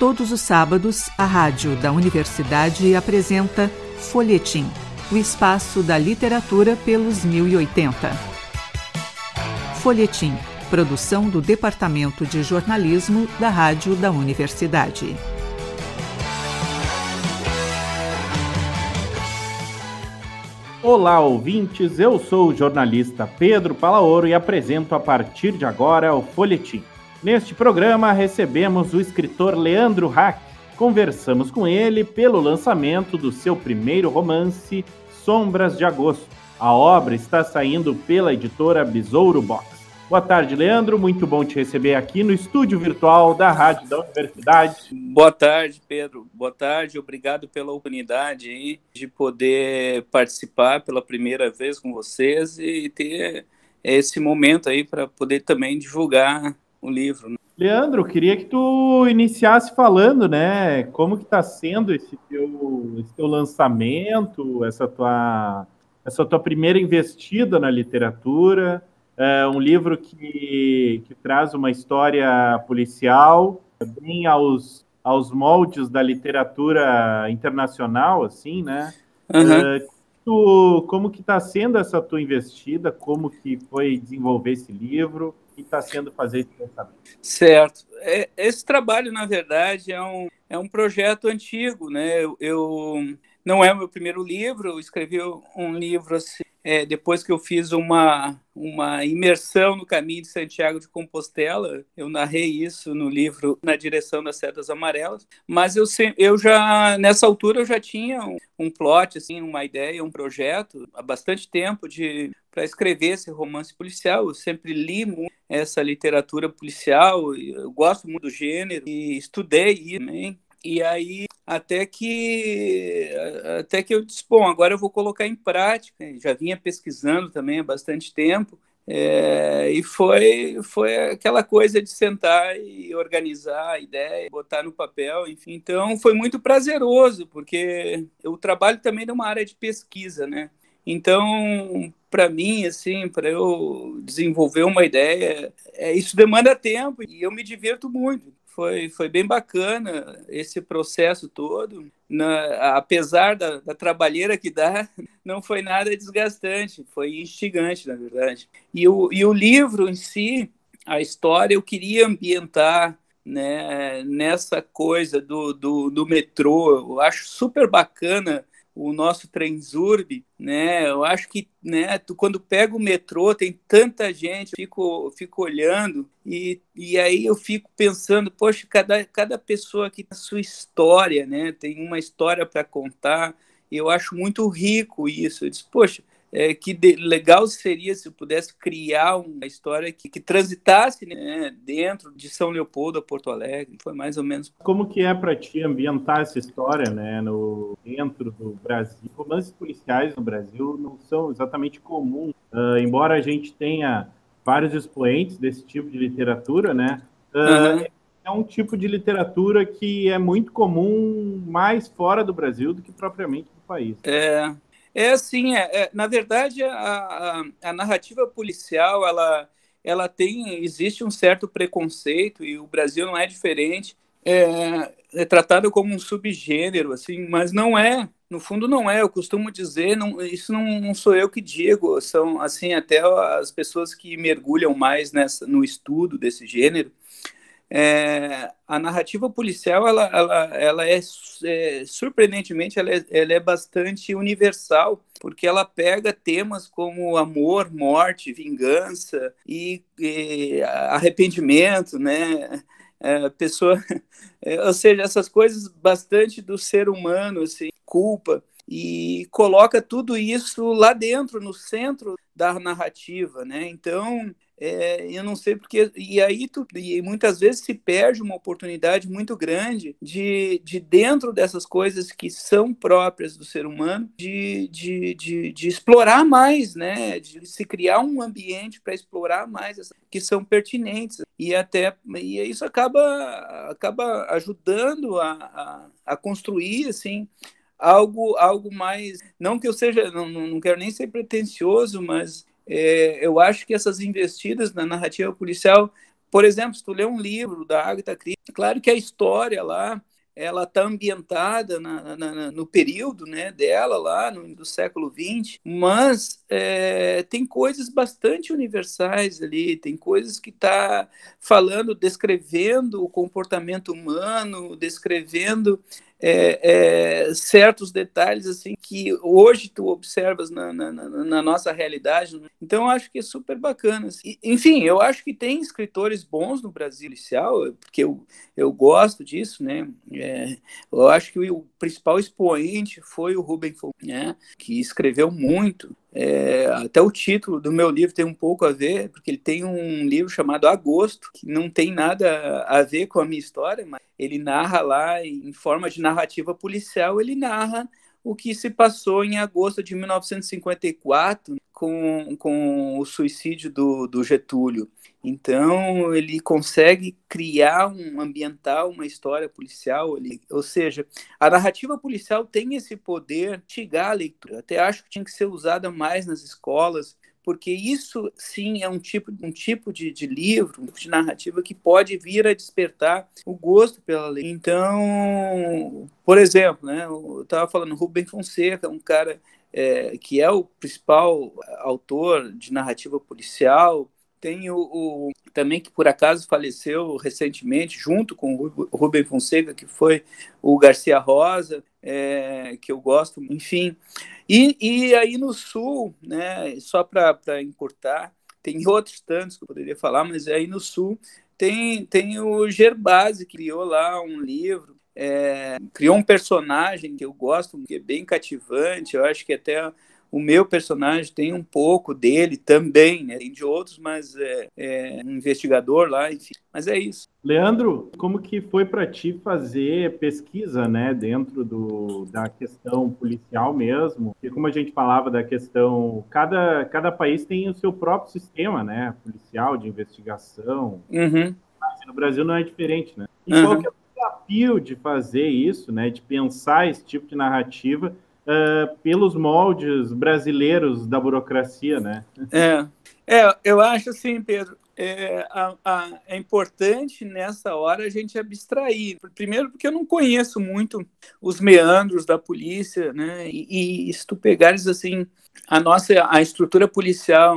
Todos os sábados, a rádio da universidade apresenta Folhetim, o espaço da literatura pelos 1080. Folhetim, produção do Departamento de Jornalismo da Rádio da Universidade. Olá, ouvintes. Eu sou o jornalista Pedro Palaoro e apresento a partir de agora o Folhetim. Neste programa recebemos o escritor Leandro Hack. Conversamos com ele pelo lançamento do seu primeiro romance, Sombras de Agosto. A obra está saindo pela editora Besouro Box. Boa tarde, Leandro. Muito bom te receber aqui no estúdio virtual da Rádio da Universidade. Boa tarde, Pedro. Boa tarde. Obrigado pela oportunidade de poder participar pela primeira vez com vocês e ter esse momento aí para poder também divulgar o livro. Né? Leandro, queria que tu iniciasse falando, né, como que está sendo esse teu, esse teu lançamento, essa tua, essa tua primeira investida na literatura, é um livro que, que traz uma história policial bem aos, aos moldes da literatura internacional, assim, né? Uhum. É, tu, como que está sendo essa tua investida? Como que foi desenvolver esse livro? Que está sendo fazer esse pensamento? Certo. É, esse trabalho, na verdade, é um, é um projeto antigo, né? Eu, eu não é o meu primeiro livro, eu escrevi um livro assim, é, depois que eu fiz uma, uma imersão no caminho de Santiago de Compostela, eu narrei isso no livro Na Direção das Setas Amarelas, mas eu, eu já, nessa altura, eu já tinha um, um plot, assim, uma ideia, um projeto, há bastante tempo de para escrever esse romance policial. Eu sempre li muito essa literatura policial, eu gosto muito do gênero e estudei também. E aí, até que, até que eu disse, bom, agora eu vou colocar em prática. Já vinha pesquisando também há bastante tempo. É, e foi, foi aquela coisa de sentar e organizar a ideia, botar no papel, enfim. Então foi muito prazeroso, porque o trabalho também é uma área de pesquisa, né? Então, para mim, assim, para eu desenvolver uma ideia, é, isso demanda tempo e eu me divirto muito foi, foi bem bacana esse processo todo. Na, apesar da, da, trabalheira que dá, não foi nada desgastante, foi instigante, na verdade. E o, e o livro em si, a história, eu queria ambientar né, nessa coisa do, do, do metrô. Eu acho super bacana o nosso Transurb, né? Eu acho que, né, tu, quando pega o metrô, tem tanta gente, fico, fico olhando e, e aí eu fico pensando, poxa, cada, cada pessoa aqui tem a sua história, né? Tem uma história para contar. E eu acho muito rico isso. Eu disse, poxa, é, que de, legal seria se eu pudesse criar uma história que, que transitasse né, dentro de São Leopoldo a Porto Alegre. Foi mais ou menos. Como que é para ti ambientar essa história né, no, dentro do Brasil? Romances policiais no Brasil não são exatamente comuns, uh, embora a gente tenha vários expoentes desse tipo de literatura, né? Uh, uhum. É um tipo de literatura que é muito comum mais fora do Brasil do que propriamente no país. É, é assim, é, é, na verdade, a, a, a, narrativa policial, ela, ela tem, existe um certo preconceito, e o Brasil não é diferente, é, é tratado como um subgênero, assim, mas não é, no fundo não é, eu costumo dizer, não, isso não, não sou eu que digo, são, assim, até as pessoas que mergulham mais nessa, no estudo desse gênero, é, a narrativa policial ela, ela, ela é, é surpreendentemente ela é, ela é, bastante universal porque ela pega temas como amor, morte, vingança e, e arrependimento, né? É, pessoa, é, ou seja, essas coisas bastante do ser humano, assim, culpa e coloca tudo isso lá dentro, no centro da narrativa, né? Então é, eu não sei porque. E aí tu, e muitas vezes se perde uma oportunidade muito grande de, de dentro dessas coisas que são próprias do ser humano, de, de, de, de explorar mais, né? De se criar um ambiente para explorar mais essas, que são pertinentes. E até e isso acaba, acaba ajudando a, a, a construir assim algo algo mais não que eu seja não, não quero nem ser pretensioso mas é, eu acho que essas investidas na narrativa policial por exemplo, se tu lê um livro da Agatha Christie, claro que a história lá ela está ambientada na, na, no período né, dela lá no do século XX, mas é, tem coisas bastante universais ali, tem coisas que está falando, descrevendo o comportamento humano, descrevendo é, é, certos detalhes assim que hoje tu observas na, na, na, nossa realidade. Né? Então eu acho que é super bacana. Assim. enfim, eu acho que tem escritores bons no Brasil inicial, porque eu, eu gosto disso, né? É, eu acho que o, principal expoente foi o Ruben Fonseca, né? que escreveu muito. É, até o título do meu livro tem um pouco a ver, porque ele tem um livro chamado Agosto, que não tem nada a ver com a minha história, mas ele narra lá, em forma de narrativa policial, ele narra o que se passou em agosto de 1954 com, com o suicídio do, do Getúlio. Então, ele consegue criar um ambiental, uma história policial, ali. ou seja, a narrativa policial tem esse poder de chegar à leitura. Até acho que tinha que ser usada mais nas escolas, porque isso sim é um tipo, um tipo de, de livro, tipo de narrativa que pode vir a despertar o gosto pela lei. Então, por exemplo, né, eu estava falando, Rubem Fonseca, um cara é, que é o principal autor de narrativa policial, tem o, o, também que por acaso faleceu recentemente, junto com o Rubem Fonseca, que foi o Garcia Rosa, é, que eu gosto, enfim. E, e aí no Sul, né, só para encurtar, tem outros tantos que eu poderia falar, mas aí no Sul tem, tem o Gerbasi, que criou lá um livro, é, criou um personagem que eu gosto, que é bem cativante, eu acho que até o meu personagem tem um pouco dele também, né? Tem de outros, mas é, é um investigador lá, enfim. Mas é isso. Leandro, como que foi para ti fazer pesquisa, né, dentro do, da questão policial mesmo? E como a gente falava da questão, cada, cada país tem o seu próprio sistema, né, policial de investigação. Uhum. No Brasil não é diferente, né? E uhum. qual que é o desafio de fazer isso, né, de pensar esse tipo de narrativa? Uh, pelos moldes brasileiros da burocracia, né? É, é eu acho assim, Pedro, é, a, a, é, importante nessa hora a gente abstrair. Primeiro, porque eu não conheço muito os meandros da polícia, né? E, e se tu pegares assim a nossa a estrutura policial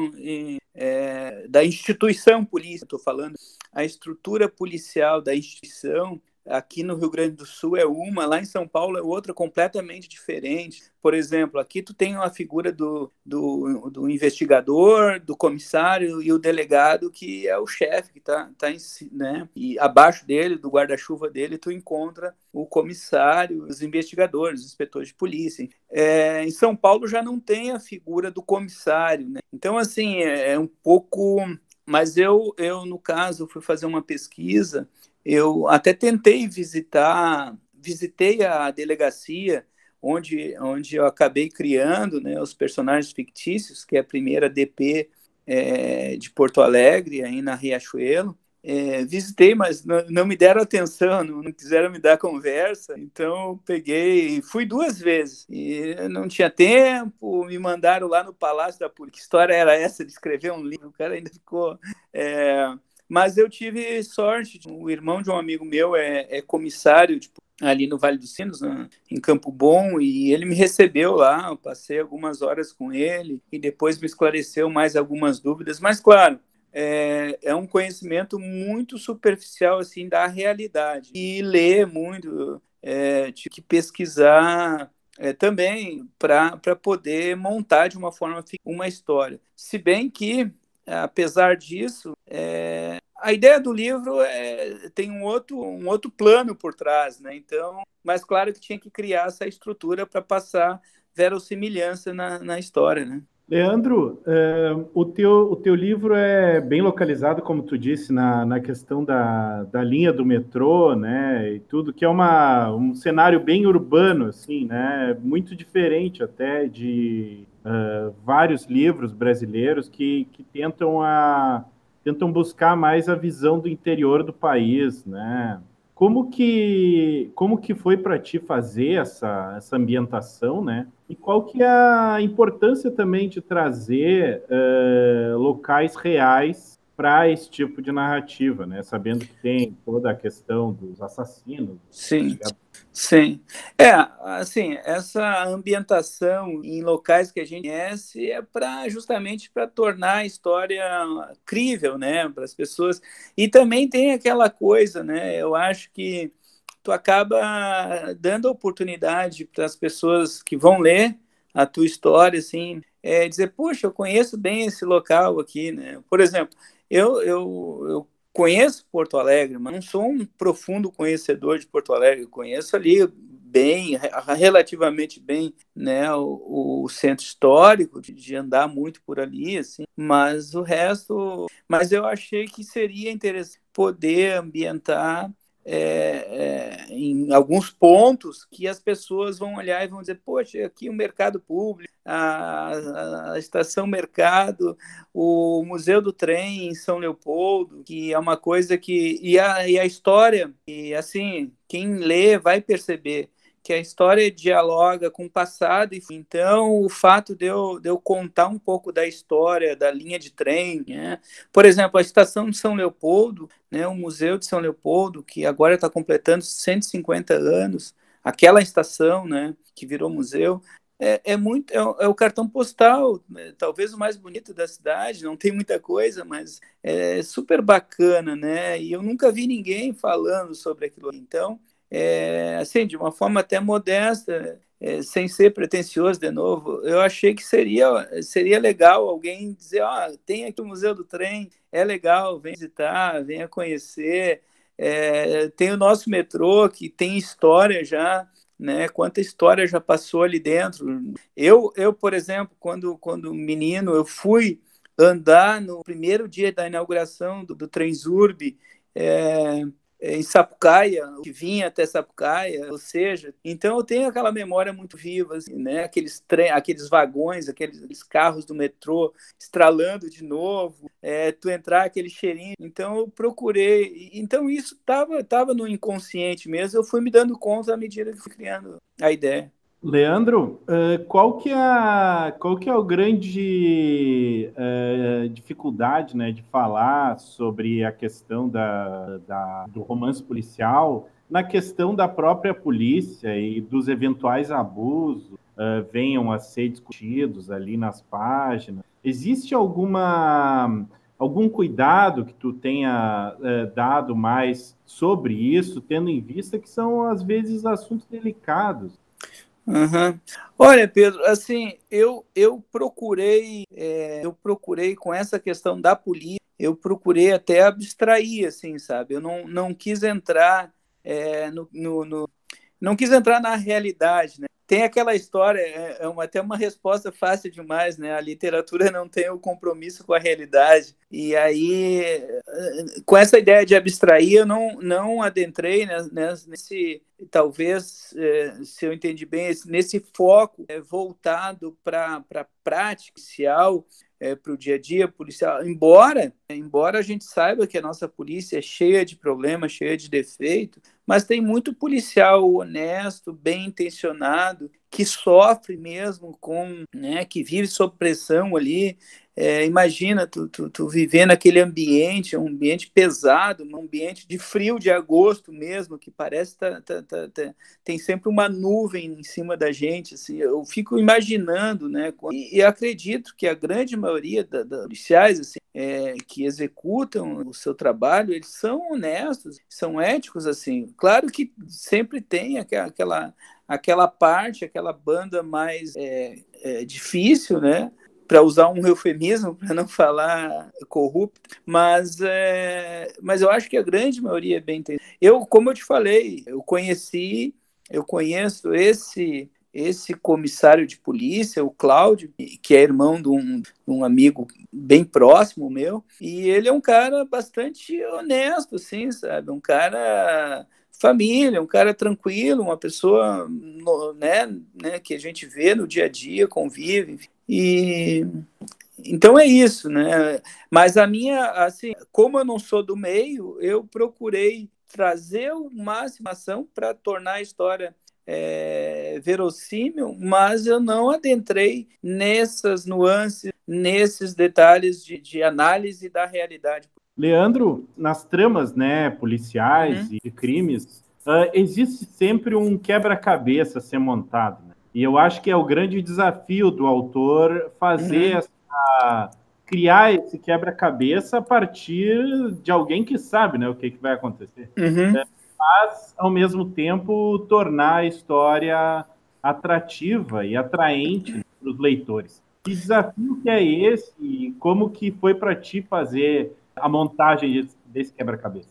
é, da instituição polícia, estou falando, a estrutura policial da instituição aqui no Rio Grande do Sul é uma, lá em São Paulo é outra completamente diferente. Por exemplo, aqui tu tem a figura do, do, do investigador, do comissário e o delegado, que é o chefe, que está tá em né? E abaixo dele, do guarda-chuva dele, tu encontra o comissário, os investigadores, os inspetores de polícia. É, em São Paulo já não tem a figura do comissário, né? Então, assim, é, é um pouco... Mas eu, eu, no caso, fui fazer uma pesquisa eu até tentei visitar, visitei a delegacia onde, onde eu acabei criando né, os personagens fictícios, que é a primeira DP é, de Porto Alegre, aí na Riachuelo. É, visitei, mas não, não, me deram atenção, não, não, quiseram me dar conversa, então peguei, fui duas vezes e não tinha tempo, me mandaram lá no Palácio da Polícia. Que história era essa de escrever um livro? O cara ainda ficou. É, mas eu tive sorte, o irmão de um amigo meu é, é comissário tipo, ali no Vale dos Sinos, né, em Campo Bom, e ele me recebeu lá, eu passei algumas horas com ele, e depois me esclareceu mais algumas dúvidas, mas claro, é, é, um conhecimento muito superficial assim da realidade. E ler muito é, tive que pesquisar é, também para poder montar de uma forma uma história. Se bem que apesar disso, é, a ideia do livro é, tem um outro, um outro plano por trás, né? Então, mas claro que tinha que criar essa estrutura para passar verossimilhança na, na história, né? Leandro, é, o, teu, o teu livro é bem localizado, como tu disse, na, na questão da, da linha do metrô, né, e tudo, que é uma, um cenário bem urbano, assim, né, muito diferente até de uh, vários livros brasileiros que, que tentam, a, tentam buscar mais a visão do interior do país, né? Como que, como que foi para ti fazer essa, essa ambientação, né? E qual que é a importância também de trazer uh, locais reais para esse tipo de narrativa, né? Sabendo que tem toda a questão dos assassinos. Sim, sim. É, assim, essa ambientação em locais que a gente conhece é para justamente para tornar a história crível, né, para as pessoas. E também tem aquela coisa, né? Eu acho que tu acaba dando oportunidade para as pessoas que vão ler a tua história, assim, é dizer, poxa, eu conheço bem esse local aqui, né? Por exemplo, eu, eu, eu conheço Porto Alegre, mas não sou um profundo conhecedor de Porto Alegre. Eu conheço ali bem, relativamente bem, né, o, o centro histórico, de, de, andar muito por ali, assim, mas o resto, mas eu achei que seria interessante poder ambientar é, é, em alguns pontos que as pessoas vão olhar e vão dizer, poxa, aqui o mercado público, a, a, estação mercado, o Museu do Trem em São Leopoldo, que é uma coisa que. E a, e a história, e assim, quem lê vai perceber que a história dialoga com o passado. Então, o fato de eu, de eu contar um pouco da história da linha de trem, né? por exemplo, a estação de São Leopoldo, né, o Museu de São Leopoldo, que agora está completando 150 anos, aquela estação né, que virou museu, é, é muito é, é, o cartão postal, né, talvez o mais bonito da cidade. Não tem muita coisa, mas é super bacana, né? E eu nunca vi ninguém falando sobre aquilo. Então, é, assim, de uma forma até modesta, é, sem ser pretensioso de novo, eu achei que seria, seria legal alguém dizer, ó, oh, tem aqui o Museu do Trem, é legal, vem visitar, venha conhecer, é, tem o nosso metrô, que tem história já, né, quanta história já passou ali dentro. Eu, eu por exemplo, quando, quando menino, eu fui andar no primeiro dia da inauguração do, do Transurb, é, em Sapucaia, que vinha até Sapucaia, ou seja, então eu tenho aquela memória muito viva, assim, né? Aqueles trem, aqueles vagões, aqueles carros do metrô estralando de novo, é, tu entrar aquele cheirinho. Então eu procurei, então isso estava tava no inconsciente mesmo. Eu fui me dando conta à medida que fui criando a ideia. Leandro, qual que é, qual que é grande uh, dificuldade né, de falar sobre a questão da, da, do romance policial na questão da própria polícia e dos eventuais abusos uh, venham a ser discutidos ali nas páginas? Existe alguma algum cuidado que tu tenha dado mais sobre isso, tendo em vista que são às vezes assuntos delicados? Uhum. Olha, Pedro, assim, eu, eu procurei, é, eu procurei com essa questão da polícia, eu procurei até abstrair, assim, sabe? Eu não, não quis entrar é, no, no, no, não quis entrar na realidade, né? Tem aquela história, é, é uma, até uma resposta fácil demais, né? A literatura não tem o compromisso com a realidade. E aí, com essa ideia de abstrair, eu não, não adentrei né, nesse, talvez, é, se eu entendi bem, nesse foco é, voltado para a prática inicial, é, para o dia a dia policial. Embora, embora a gente saiba que a nossa polícia é cheia de problemas, cheia de defeitos, mas tem muito policial honesto, bem intencionado, que sofre mesmo com, né, que vive sob pressão ali, é, imagina tu, tu, tu, viver naquele ambiente, um ambiente pesado, um ambiente de frio de agosto mesmo, que parece tá, tá, tá, tá tem sempre uma nuvem em cima da gente. Assim, eu fico imaginando, né? E, e acredito que a grande maioria da, da policiais assim, é, que executam o seu trabalho, eles são honestos, são éticos assim. Claro que sempre tem aquela aquela parte, aquela banda mais é, é, difícil, né? Para usar um eufemismo, para não falar corrupto, mas, é, mas eu acho que a grande maioria é bem entendida. Eu, como eu te falei, eu conheci, eu conheço esse esse comissário de polícia, o Cláudio, que é irmão de um, um, amigo bem próximo meu, e ele é um cara bastante honesto, assim, sabe? Um cara família, um cara tranquilo, uma pessoa né, né, que a gente vê no dia a dia, convive. E então é isso, né? Mas a minha, assim, como eu não sou do meio, eu procurei trazer o máximo ação para tornar a história é, verossímil, mas eu não adentrei nessas nuances nesses detalhes de, de análise da realidade. Leandro, nas tramas né, policiais uhum. e crimes, uh, existe sempre um quebra-cabeça a ser montado. Né? E eu acho que é o grande desafio do autor fazer uhum. essa criar esse quebra-cabeça a partir de alguém que sabe né, o que, que vai acontecer. Uhum. É, mas, ao mesmo tempo, tornar a história atrativa e atraente para os leitores. Que desafio que é esse e como que foi para ti fazer a montagem desse quebra-cabeça?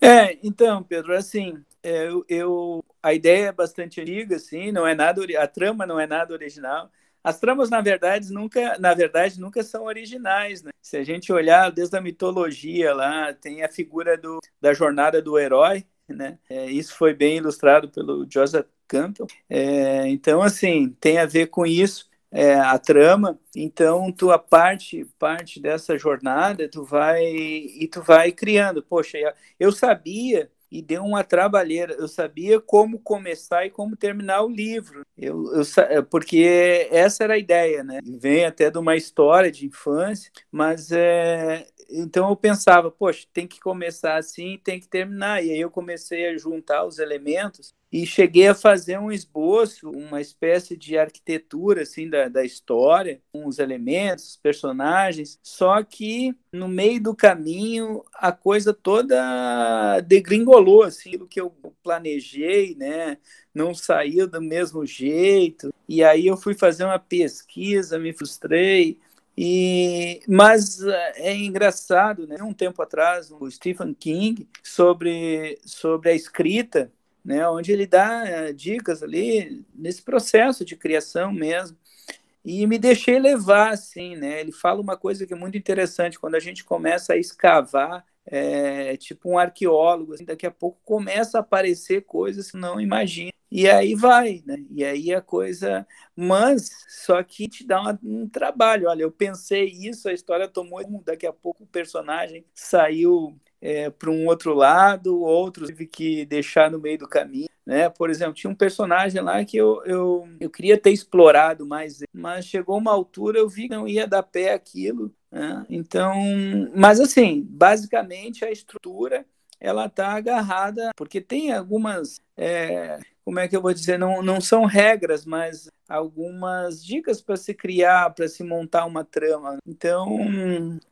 É, então, Pedro, assim, é, eu, eu, a ideia é bastante antiga, assim, não é nada, a trama não é nada original. As tramas, na verdade, nunca, na verdade, nunca são originais, né? Se a gente olhar desde a mitologia lá, tem a figura do, da jornada do herói, né? É, isso foi bem ilustrado pelo Joseph Campbell. É, então, assim, tem a ver com isso. É, a trama, então tu a parte parte dessa jornada tu vai e tu vai criando. Poxa, eu sabia e deu uma trabalheira. Eu sabia como começar e como terminar o livro. Eu, eu, porque essa era a ideia, né? Vem até de uma história de infância, mas é, então eu pensava, poxa, tem que começar assim, tem que terminar. E aí eu comecei a juntar os elementos e cheguei a fazer um esboço, uma espécie de arquitetura assim da, da história, com os elementos, os personagens. Só que no meio do caminho a coisa toda degringolou, assim, o que eu planejei, né? Não saiu do mesmo jeito. E aí eu fui fazer uma pesquisa, me frustrei e, mas é engraçado, né? Um tempo atrás, o Stephen King sobre, sobre a escrita, né? Onde ele dá eh, dicas ali nesse processo de criação mesmo. E me deixei levar, assim, né? Ele fala uma coisa que é muito interessante quando a gente começa a escavar é, tipo um arqueólogo, assim, daqui a pouco começa a aparecer coisas que não imagina. E aí vai, né? E aí a coisa. Mas só que te dá uma, um trabalho. Olha, eu pensei isso, a história tomou. Daqui a pouco o personagem saiu é, para um outro lado, outros tive que deixar no meio do caminho. Né? Por exemplo, tinha um personagem lá que eu, eu, eu queria ter explorado mais, mas chegou uma altura eu vi que não ia dar pé aquilo. Né? Então, mas assim, basicamente a estrutura ela está agarrada, porque tem algumas é, como é que eu vou dizer, não, não são regras, mas algumas dicas para se criar, para se montar uma trama. Então,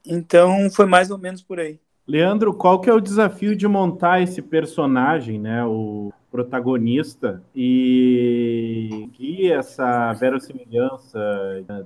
então foi mais ou menos por aí. Leandro, qual que é o desafio de montar esse personagem, né, o protagonista, e que essa verossimilhança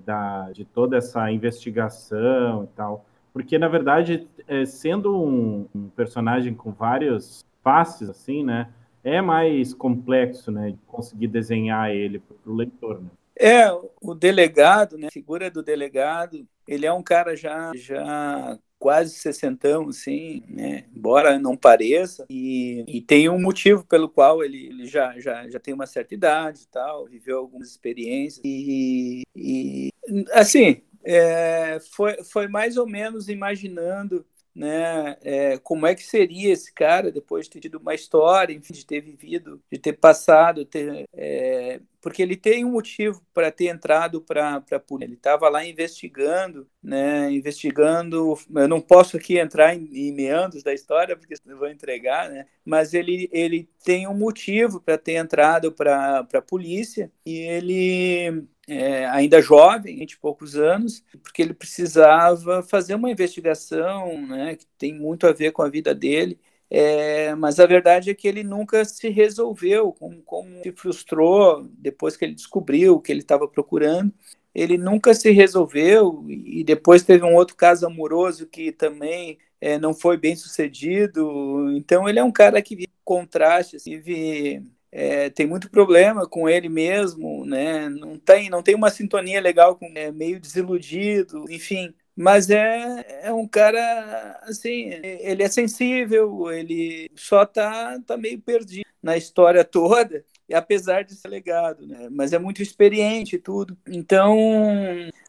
da, de toda essa investigação e tal? Porque, na verdade, é, sendo um, um personagem com vários faces, assim, né, é mais complexo, né, de conseguir desenhar ele para o leitor, né? É, o delegado, né, a figura do delegado, ele é um cara já, já quase sessentão, assim, né, embora não pareça, e, e tem um motivo pelo qual ele, ele já, já, já tem uma certa idade e tal, viveu algumas experiências, e, e assim, é, foi, foi mais ou menos imaginando né, é, como é que seria esse cara depois de ter tido uma história, enfim, de ter vivido, de ter passado, ter, é, porque ele tem um motivo para ter entrado para a polícia. Ele estava lá investigando, né, investigando. Eu não posso aqui entrar em, em meandros da história porque eu vou entregar, né, mas ele, ele tem um motivo para ter entrado para a polícia e ele é, ainda jovem, 20 e poucos anos, porque ele precisava fazer uma investigação né, que tem muito a ver com a vida dele. É, mas a verdade é que ele nunca se resolveu, como, como se frustrou depois que ele descobriu o que ele estava procurando. Ele nunca se resolveu e depois teve um outro caso amoroso que também é, não foi bem sucedido. Então ele é um cara que vive contraste, assim, vive é, tem muito problema com ele mesmo, né? Não tem, não tem uma sintonia legal com é meio desiludido, enfim. Mas é, é um cara assim, ele é sensível, ele só tá, tá meio perdido na história toda, e apesar de ser legado, né? Mas é muito experiente e tudo. Então,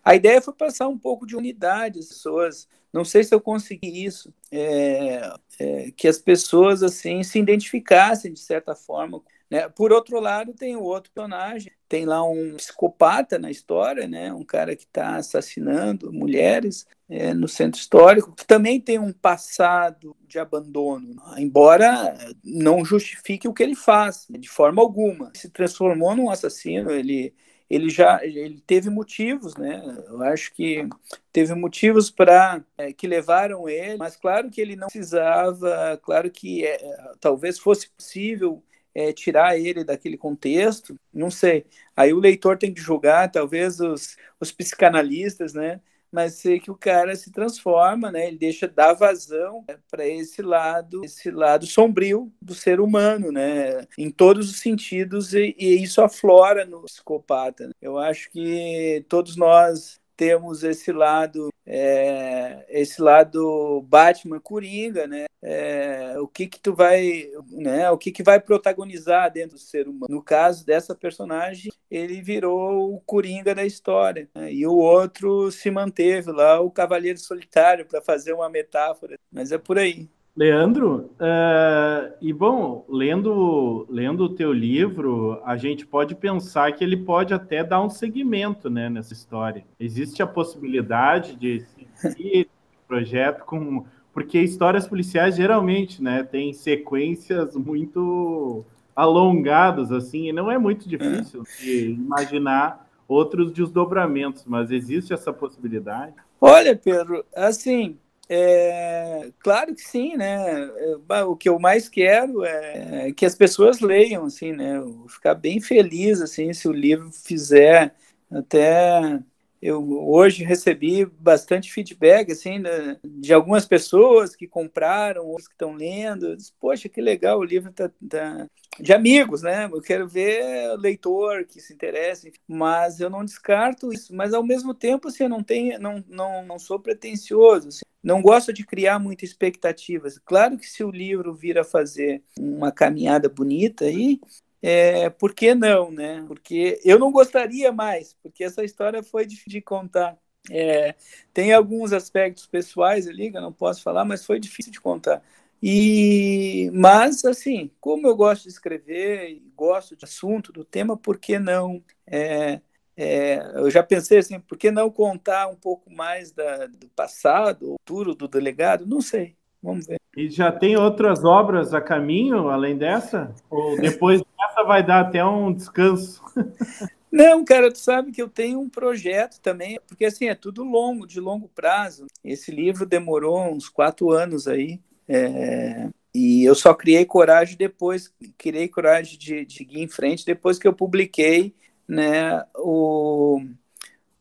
a ideia foi passar um pouco de unidade às pessoas. Não sei se eu consegui isso, é, é, que as pessoas assim se identificassem de certa forma Né? Por outro lado, tem o outro personagem, tem lá um psicopata na história, né? um cara que está assassinando mulheres é, no centro histórico, que também tem um passado de abandono, embora não justifique o que ele faz, de forma alguma. Se transformou num assassino, ele ele já ele teve motivos, né? Eu acho que teve motivos para é, que levaram ele, mas claro que ele não precisava, claro que é, talvez fosse possível é, tirar ele daquele contexto, não sei. Aí o leitor tem que julgar, talvez os, os psicanalistas, né? Mas sei que o cara se transforma, né? Ele deixa dar vazão né, para esse lado, esse lado sombrio do ser humano, né? Em todos os sentidos e, e isso aflora no psicopata. Né? Eu acho que todos nós temos esse lado, é, esse lado Batman Coringa, né? É, o que que tu vai, né? O que que vai protagonizar dentro do ser humano? No caso dessa personagem, ele virou o Coringa da história né? e o outro se manteve lá, o Cavaleiro Solitário, para fazer uma metáfora. Mas é por aí. Leandro, uh, e bom, lendo, lendo o teu livro, a gente pode pensar que ele pode até dar um segmento né, nessa história. Existe a possibilidade de seguir projeto com. Porque histórias policiais geralmente né, têm sequências muito alongadas, assim, e não é muito difícil de imaginar outros desdobramentos, mas existe essa possibilidade? Olha, Pedro, assim, é, claro que sim, né? É, o que eu mais quero é que as pessoas leiam, assim, né? Eu ficar bem feliz, assim, se o livro fizer até eu hoje recebi bastante feedback assim de, de algumas pessoas que compraram, outros que estão lendo. Disse, Poxa, que legal o livro tá, tá, de amigos, né? Eu quero ver leitor que se interesse, mas eu não descarto isso. Mas ao mesmo tempo, assim, eu não tenho, não, não, não sou pretensioso. Assim, não gosto de criar muitas expectativas. Claro que se o livro vir a fazer uma caminhada bonita aí, é, por que não, né? Porque eu não gostaria mais, porque essa história foi difícil de contar. É, tem alguns aspectos pessoais ali que eu não posso falar, mas foi difícil de contar. E, mas, assim, como eu gosto de escrever gosto de assunto, do tema, por que não? É, é, eu já pensei assim, por que não contar um pouco mais da, do passado, o futuro do delegado? Não sei, vamos ver. E já tem outras obras a caminho, além dessa? Ou depois vai dar até um descanso? Não, cara, tu sabe que eu tenho um projeto também, porque assim, é tudo longo, de longo prazo. Esse livro demorou uns quatro anos aí, é, e eu só criei coragem depois, criei coragem de, de seguir em frente depois que eu publiquei né, o,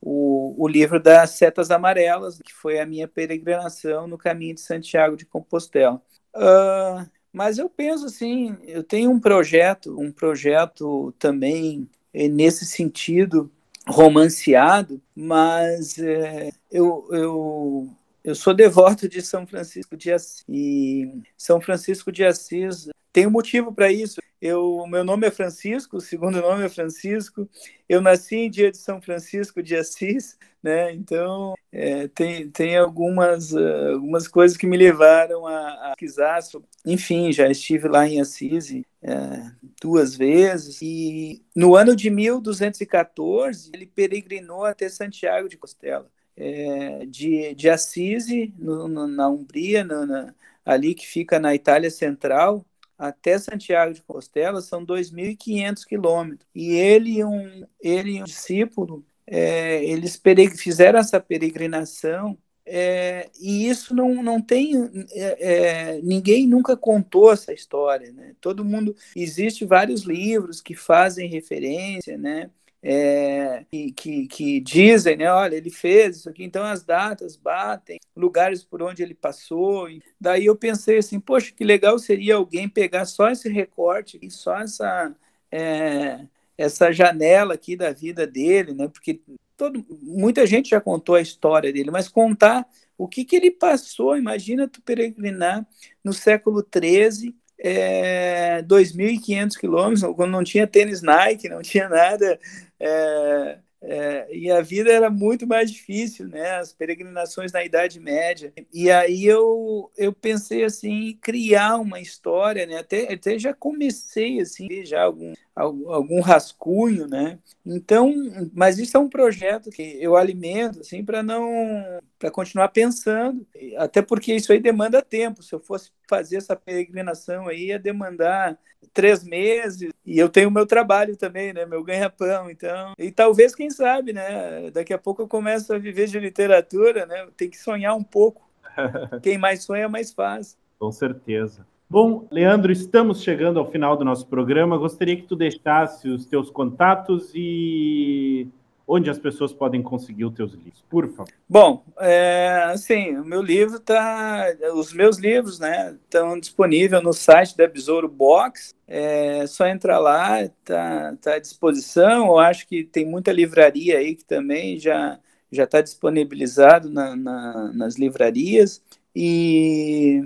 o, o livro das Setas Amarelas, que foi a minha peregrinação no caminho de Santiago de Compostela. Uh, mas eu penso assim, eu tenho um projeto, um projeto também eh, nesse sentido romanceado, mas é, eu, eu, eu sou devoto de São Francisco de Assis. E São Francisco de Assis tem um motivo para isso. Eu, meu nome é Francisco, o segundo nome é Francisco. Eu nasci em dia de São Francisco de Assis, né? Então é, tem, tem algumas, uh, algumas coisas que me levaram a, a pesquisar. Enfim, já estive lá em Assis é, duas vezes. E no ano de 1214 ele peregrinou até Santiago de Compostela. É, de, de Assis, no, no, na Umbria, na, ali que fica na Itália Central, até Santiago de Compostela são 2.500 quilômetros. E ele um, ele e um discípulo, é, eles fizeram essa peregrinação é, e isso não, não tem. É, é, ninguém nunca contou essa história. Né? Todo mundo. Existe vários livros que fazem referência, né? É, que, que, dizem, né, olha, ele fez isso aqui, então as datas batem, lugares por onde ele passou. Daí eu pensei assim, poxa, que legal seria alguém pegar só esse recorte e só essa, é, essa janela aqui da vida dele, né, porque todo, muita gente já contou a história dele, mas contar o que, que ele passou, imagina tu peregrinar no século XIII é, 2.500 quilômetros, quando não tinha tênis Nike, não tinha nada, é, é, e a vida era muito mais difícil, né? As peregrinações na Idade Média. E aí eu, eu pensei assim, criar uma história, né? Até, até já comecei assim, já algum, algum rascunho, né? Então, mas isso é um projeto que eu alimento assim para não para continuar pensando, até porque isso aí demanda tempo. Se eu fosse fazer essa peregrinação aí, ia demandar três meses. E eu tenho o meu trabalho também, né? Meu ganha-pão. Então, e talvez, quem sabe, né? Daqui a pouco eu começo a viver de literatura, né? Tem que sonhar um pouco. Quem mais sonha, mais faz. Com certeza. Bom, Leandro, estamos chegando ao final do nosso programa. Gostaria que tu deixasse os teus contatos e onde as pessoas podem conseguir os teus livros, por favor. Bom, é, assim, o meu livro tá, os meus livros, né, estão disponíveis no site da Besouro Box. É só entrar lá, tá, tá à disposição. Eu acho que tem muita livraria aí que também já já está disponibilizado na, na, nas livrarias. E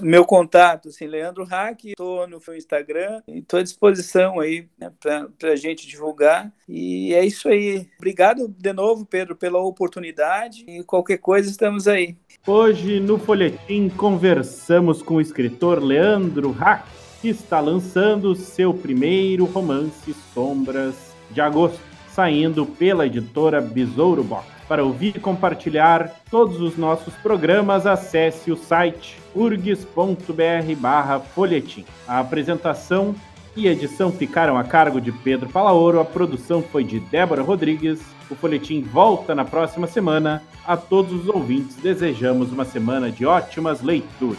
meu contato, assim, Leandro Hack, estou no meu Instagram, estou à disposição aí né, para a gente divulgar. E é isso aí. Obrigado de novo, Pedro, pela oportunidade e qualquer coisa estamos aí. Hoje no Folhetim conversamos com o escritor Leandro Hack, que está lançando seu primeiro romance Sombras de Agosto, saindo pela editora Besouro Box. Para ouvir e compartilhar todos os nossos programas, acesse o site urgs.br/folhetim. A apresentação e edição ficaram a cargo de Pedro Palaoro, a produção foi de Débora Rodrigues. O folhetim volta na próxima semana. A todos os ouvintes, desejamos uma semana de ótimas leituras.